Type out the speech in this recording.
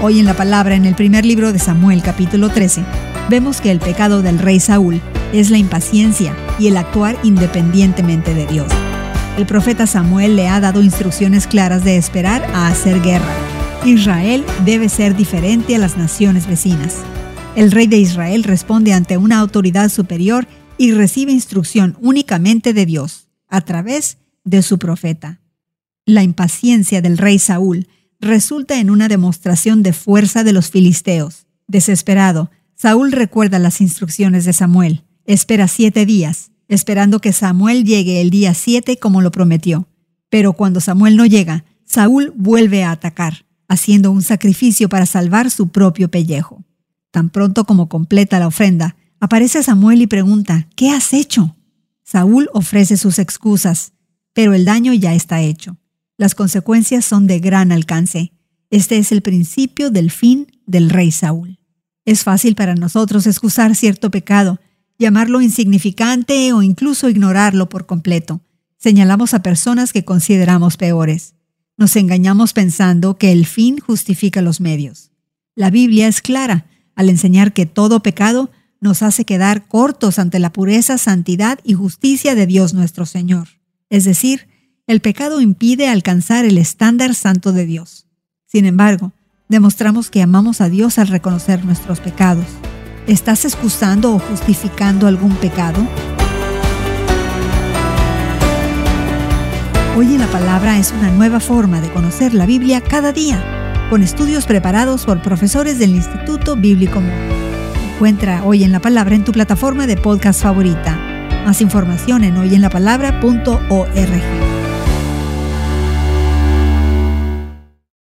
Hoy en la palabra, en el primer libro de Samuel capítulo 13, vemos que el pecado del rey Saúl es la impaciencia y el actuar independientemente de Dios. El profeta Samuel le ha dado instrucciones claras de esperar a hacer guerra. Israel debe ser diferente a las naciones vecinas. El rey de Israel responde ante una autoridad superior y recibe instrucción únicamente de Dios, a través de su profeta. La impaciencia del rey Saúl resulta en una demostración de fuerza de los filisteos. Desesperado, Saúl recuerda las instrucciones de Samuel. Espera siete días, esperando que Samuel llegue el día siete como lo prometió. Pero cuando Samuel no llega, Saúl vuelve a atacar, haciendo un sacrificio para salvar su propio pellejo. Tan pronto como completa la ofrenda, aparece Samuel y pregunta, ¿qué has hecho? Saúl ofrece sus excusas, pero el daño ya está hecho. Las consecuencias son de gran alcance. Este es el principio del fin del rey Saúl. Es fácil para nosotros excusar cierto pecado, llamarlo insignificante o incluso ignorarlo por completo. Señalamos a personas que consideramos peores. Nos engañamos pensando que el fin justifica los medios. La Biblia es clara al enseñar que todo pecado nos hace quedar cortos ante la pureza, santidad y justicia de Dios nuestro Señor. Es decir, el pecado impide alcanzar el estándar santo de Dios. Sin embargo, demostramos que amamos a Dios al reconocer nuestros pecados. ¿Estás excusando o justificando algún pecado? Hoy en la Palabra es una nueva forma de conocer la Biblia cada día, con estudios preparados por profesores del Instituto Bíblico Encuentra Hoy en la Palabra en tu plataforma de podcast favorita. Más información en hoyenlapalabra.org.